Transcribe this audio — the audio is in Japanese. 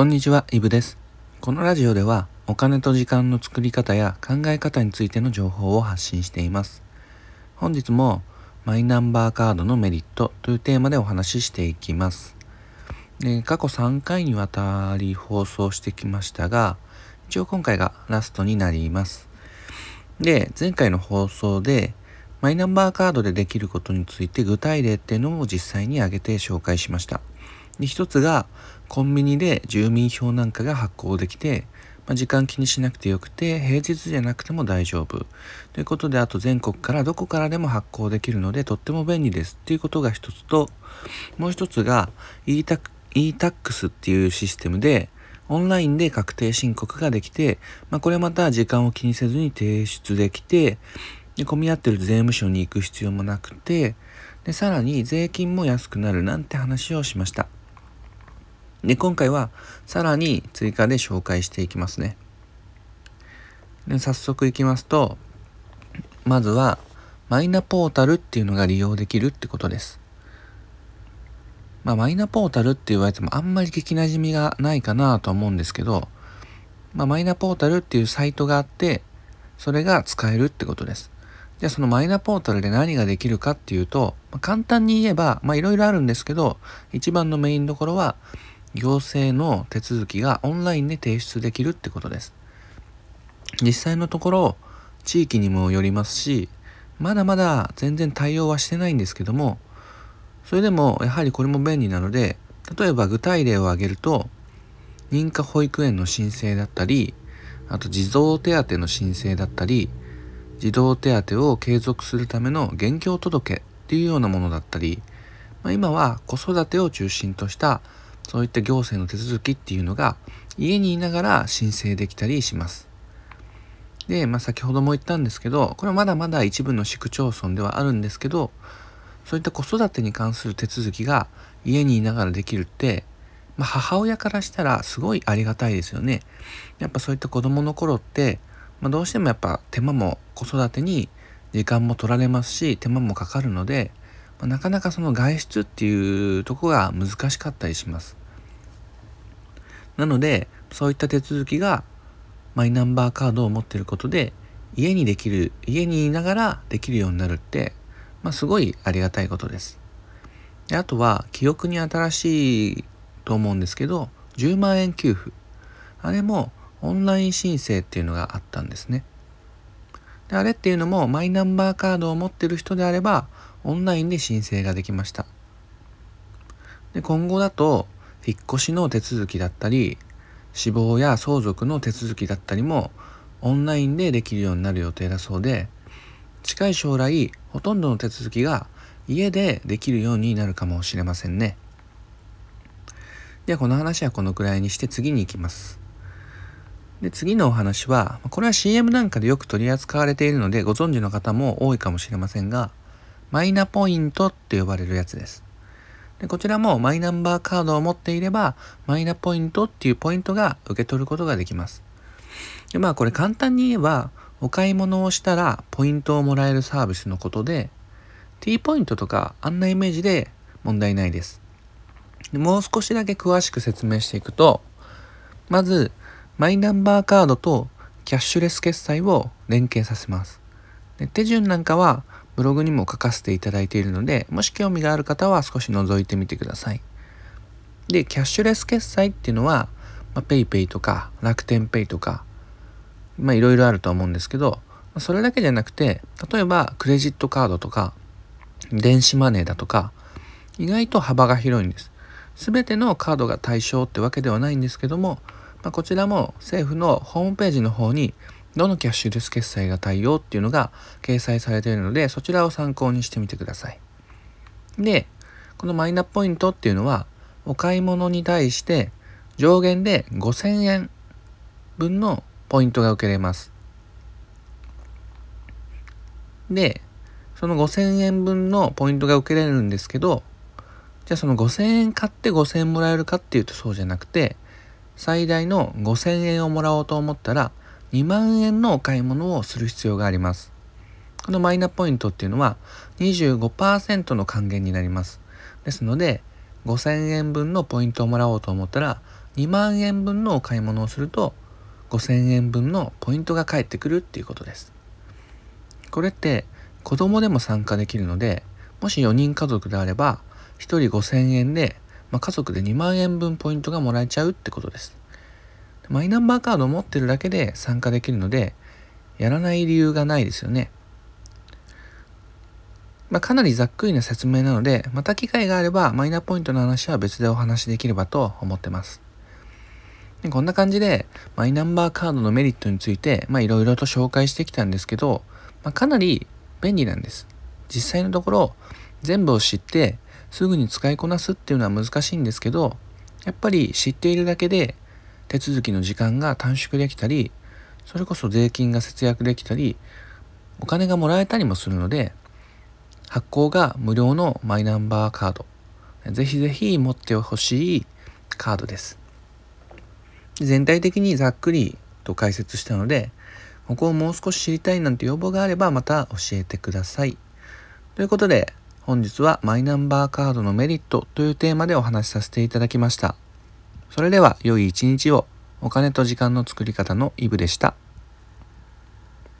こんにちは、イブです。このラジオではお金と時間の作り方や考え方についての情報を発信しています。本日もマイナンバーカードのメリットというテーマでお話ししていきます。で過去3回にわたり放送してきましたが、一応今回がラストになります。で、前回の放送でマイナンバーカードでできることについて具体例っていうのを実際に挙げて紹介しました。で一つがコンビニで住民票なんかが発行できて、まあ、時間気にしなくてよくて平日じゃなくても大丈夫ということであと全国からどこからでも発行できるのでとっても便利ですっていうことが一つともう一つが e-tax っていうシステムでオンラインで確定申告ができて、まあ、これまた時間を気にせずに提出できてで混み合ってる税務署に行く必要もなくてでさらに税金も安くなるなんて話をしました。で、今回はさらに追加で紹介していきますね。で早速いきますと、まずはマイナポータルっていうのが利用できるってことです。まあ、マイナポータルって言われてもあんまり聞きなじみがないかなと思うんですけど、まあ、マイナポータルっていうサイトがあって、それが使えるってことです。じゃあそのマイナポータルで何ができるかっていうと、まあ、簡単に言えば、まあいろいろあるんですけど、一番のメインどころは、行政の手続きがオンラインで提出できるってことです。実際のところ、地域にもよりますし、まだまだ全然対応はしてないんですけども、それでもやはりこれも便利なので、例えば具体例を挙げると、認可保育園の申請だったり、あと児童手当の申請だったり、児童手当を継続するための現況届っていうようなものだったり、まあ、今は子育てを中心としたそういった行政の手続きっていうのが家にいながら申請できたりします。で、まあ、先ほども言ったんですけど、これはまだまだ一部の市区町村ではあるんですけど、そういった子育てに関する手続きが家にいながらできるって、まあ、母親からしたらすごいありがたいですよね。やっぱそういった子供の頃って、まあ、どうしてもやっぱ手間も子育てに時間も取られますし、手間もかかるので、まあ、なかなかその外出っていうとこが難しかったりします。なので、そういった手続きがマイナンバーカードを持っていることで、家にできる、家にいながらできるようになるって、まあ、すごいありがたいことです。であとは、記憶に新しいと思うんですけど、10万円給付。あれもオンライン申請っていうのがあったんですね。であれっていうのもマイナンバーカードを持ってる人であれば、オンラインで申請ができました。で今後だと、引っ越しの手続きだったり、死亡や相続の手続きだったりもオンラインでできるようになる予定だそうで、近い将来、ほとんどの手続きが家でできるようになるかもしれませんね。ではこの話はこのくらいにして次に行きます。で次のお話は、これは CM なんかでよく取り扱われているのでご存知の方も多いかもしれませんが、マイナポイントって呼ばれるやつです。でこちらもマイナンバーカードを持っていれば、マイナポイントっていうポイントが受け取ることができます。でまあこれ簡単に言えば、お買い物をしたらポイントをもらえるサービスのことで、T ポイントとかあんなイメージで問題ないです。でもう少しだけ詳しく説明していくと、まず、マイナンバーカードとキャッシュレス決済を連携させます。で手順なんかはブログにも書かせていただいているので、もし興味がある方は少し覗いてみてください。で、キャッシュレス決済っていうのは、まあ、PayPay とか楽天 Pay とか、まあいろいろあると思うんですけど、それだけじゃなくて、例えばクレジットカードとか、電子マネーだとか、意外と幅が広いんです。すべてのカードが対象ってわけではないんですけども、まあ、こちらも政府のホームページの方にどのキャッシュレス決済が対応っていうのが掲載されているのでそちらを参考にしてみてください。で、このマイナポイントっていうのはお買い物に対して上限で5000円分のポイントが受けれます。で、その5000円分のポイントが受けれるんですけど、じゃあその5000円買って5000円もらえるかっていうとそうじゃなくて、最大の5000円をもらおうと思ったら2万円のお買い物をする必要があります。このマイナポイントっていうのは25%の還元になります。ですので5000円分のポイントをもらおうと思ったら2万円分のお買い物をすると5000円分のポイントが返ってくるっていうことです。これって子供でも参加できるのでもし4人家族であれば1人5000円で、まあ、家族で2万円分ポイントがもらえちゃうってことです。マイナンバーカードを持ってるだけで参加できるのでやらない理由がないですよね。まあ、かなりざっくりな説明なので、また機会があればマイナポイントの話は別でお話しできればと思ってます。こんな感じでマイナンバーカードのメリットについてまあいろいろと紹介してきたんですけど、まあ、かなり便利なんです。実際のところ全部を知ってすぐに使いこなすっていうのは難しいんですけどやっぱり知っているだけで手続きの時間が短縮できたりそれこそ税金が節約できたりお金がもらえたりもするので発行が無料のマイナンバーカード。ぜひぜひ持ってほしいカードです。全体的にざっくりと解説したのでここをもう少し知りたいなんて要望があればまた教えてください。ということで本日はマイナンバーカードのメリットというテーマでお話しさせていただきました。それでは良い一日をお金と時間の作り方のイブでした。